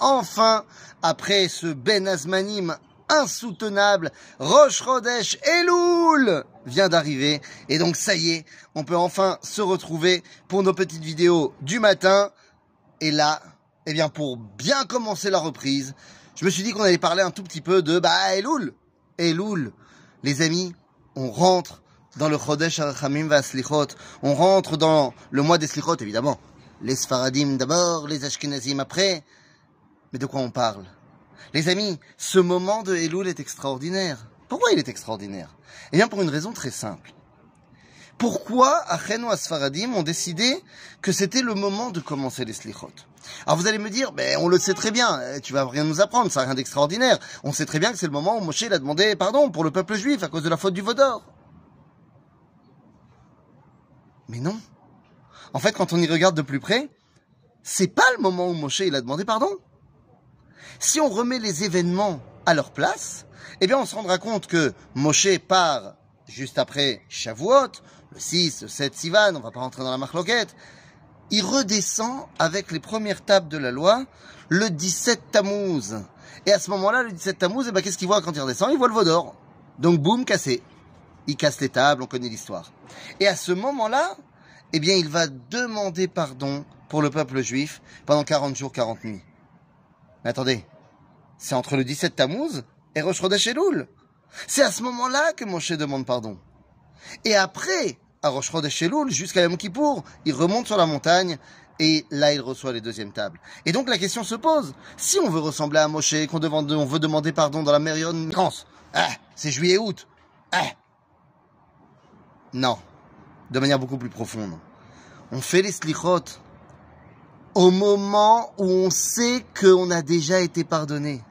enfin, après ce Ben Azmanim insoutenable, Roche Rodesh Elul vient d'arriver. Et donc ça y est, on peut enfin se retrouver pour nos petites vidéos du matin. Et là, eh bien pour bien commencer la reprise, je me suis dit qu'on allait parler un tout petit peu de bah Elul. Elul. Les amis, on rentre dans le Chodesh Arachamim Slichot. On rentre dans le mois des Slichot, évidemment. Les Sfaradim d'abord, les Ashkenazim après. Mais de quoi on parle? Les amis, ce moment de Elul est extraordinaire. Pourquoi il est extraordinaire? Eh bien, pour une raison très simple. Pourquoi Achen ou Asfaradim ont décidé que c'était le moment de commencer les Slichot? Alors vous allez me dire, ben on le sait très bien, eh, tu vas rien nous apprendre, ça n'a rien d'extraordinaire. On sait très bien que c'est le moment où Moshe a demandé pardon pour le peuple juif à cause de la faute du Vaudor. Mais non. En fait, quand on y regarde de plus près, c'est pas le moment où Moshe il a demandé pardon. Si on remet les événements à leur place, eh bien on se rendra compte que Moshe part juste après Shavuot, le 6, le 7 Sivan, on va pas rentrer dans la marloquette, il redescend avec les premières tables de la loi le 17 Tammuz. Et à ce moment-là, le 17 Tammuz, eh ben, qu'est-ce qu'il voit quand il redescend? Il voit le Vaudor. Donc boum, cassé. Il casse les tables, on connaît l'histoire. Et à ce moment-là, eh bien, il va demander pardon pour le peuple juif pendant 40 jours, 40 nuits. Mais attendez, c'est entre le 17 Tammuz et Rosh Chodesh Elul. C'est à ce moment-là que Moshe demande pardon. Et après, à Rosh Chodesh Elul, jusqu'à Yom Kippour, il remonte sur la montagne et là, il reçoit les deuxièmes tables. Et donc, la question se pose. Si on veut ressembler à Moshe, qu'on on veut demander pardon dans la période France, ah, c'est juillet-août. Ah. Non. De manière beaucoup plus profonde. On fait les slichot au moment où on sait qu'on a déjà été pardonné.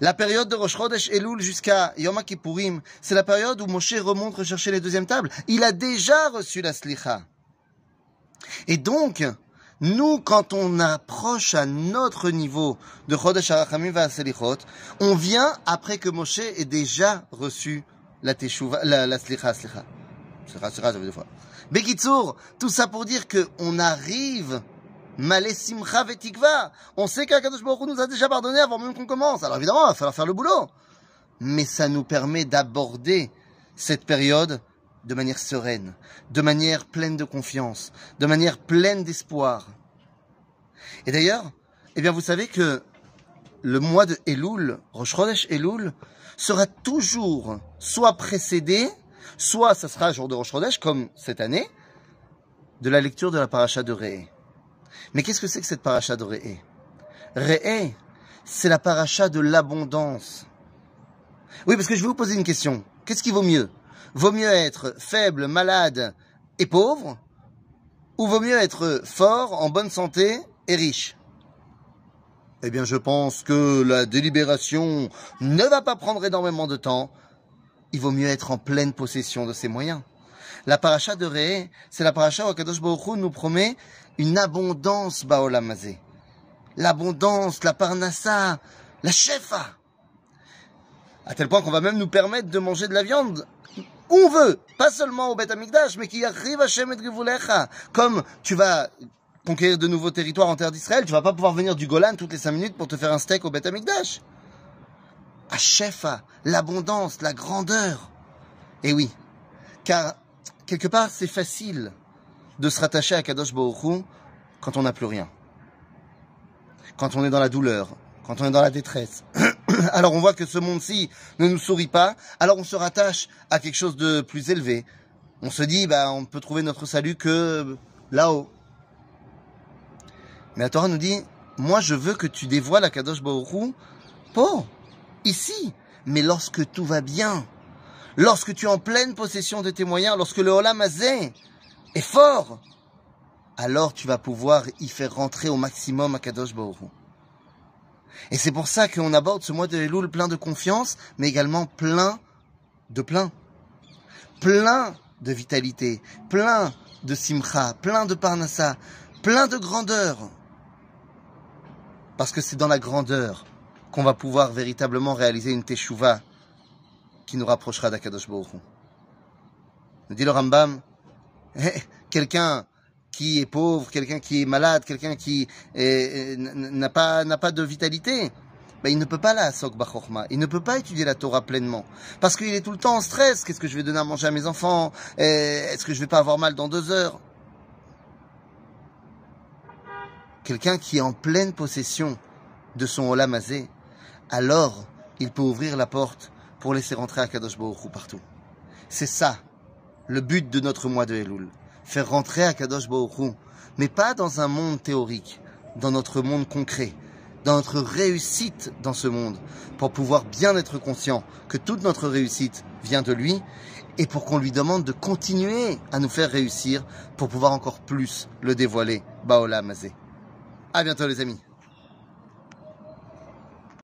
La période de Rosh Chodesh Elul jusqu'à Yom Kippourim, c'est la période où Moshe remonte rechercher les deuxièmes tables. Il a déjà reçu la slicha. Et donc, nous, quand on approche à notre niveau de Chodesh Arachamim Selichot, on vient après que Moshe ait déjà reçu la teshuva, la, slicha, slicha. Slicha, slicha, ça veut deux fois. Bekitsour, tout ça pour dire que on arrive. On sait qu'Akadosh Baruch nous a déjà pardonné avant même qu'on commence. Alors évidemment, il va falloir faire le boulot. Mais ça nous permet d'aborder cette période de manière sereine, de manière pleine de confiance, de manière pleine d'espoir. Et d'ailleurs, eh bien, vous savez que le mois de Elul, Rosh Chodesh Elul, sera toujours soit précédé, soit ça sera jour de Rosh Chodesh, comme cette année, de la lecture de la paracha de Ré. Mais qu'est-ce que c'est que cette paracha de Réé Réé, c'est la paracha de l'abondance. Oui, parce que je vais vous poser une question. Qu'est-ce qui vaut mieux? Vaut mieux être faible, malade et pauvre ou vaut mieux être fort, en bonne santé et riche? Eh bien, je pense que la délibération ne va pas prendre énormément de temps. Il vaut mieux être en pleine possession de ses moyens. La paracha de Ré, c'est la paracha où Akadosh Baruch nous promet une abondance baolamazé. L'abondance, la parnassa, la shefa. À tel point qu'on va même nous permettre de manger de la viande où on veut, pas seulement au Beth Amikdash, mais qui arrive à Shem et Comme tu vas conquérir de nouveaux territoires en terre d'Israël, tu vas pas pouvoir venir du Golan toutes les cinq minutes pour te faire un steak au Beth Amikdash. À Shefa, l'abondance, la grandeur. Et oui, car quelque part c'est facile de se rattacher à Kadosh Baruch quand on n'a plus rien. Quand on est dans la douleur, quand on est dans la détresse. Alors on voit que ce monde-ci ne nous sourit pas, alors on se rattache à quelque chose de plus élevé. On se dit, bah, on peut trouver notre salut que là-haut. Mais la nous dit, moi je veux que tu dévoiles à Kadosh Baruch pour ici. Mais lorsque tout va bien, lorsque tu es en pleine possession de tes moyens, lorsque le Olam est fort, alors tu vas pouvoir y faire rentrer au maximum Akadosh Baruch Et c'est pour ça qu'on aborde ce mois de Elul plein de confiance, mais également plein de plein. Plein de vitalité, plein de simcha, plein de parnassa, plein de grandeur. Parce que c'est dans la grandeur qu'on va pouvoir véritablement réaliser une teshuva qui nous rapprochera d'Akadosh Baruch Nous dit le Rambam, eh, quelqu'un qui est pauvre, quelqu'un qui est malade, quelqu'un qui n'a pas, de vitalité, ben, il ne peut pas la sok bachorma, il ne peut pas étudier la Torah pleinement. Parce qu'il est tout le temps en stress. Qu'est-ce que je vais donner à manger à mes enfants? Est-ce que je vais pas avoir mal dans deux heures? Quelqu'un qui est en pleine possession de son olamazé, alors il peut ouvrir la porte pour laisser rentrer à Kadosh Baruch partout. C'est ça, le but de notre mois de Elul. Faire rentrer à Kadosh Baruch mais pas dans un monde théorique, dans notre monde concret, dans notre réussite dans ce monde, pour pouvoir bien être conscient que toute notre réussite vient de lui, et pour qu'on lui demande de continuer à nous faire réussir pour pouvoir encore plus le dévoiler. Baola Mazé. À bientôt les amis.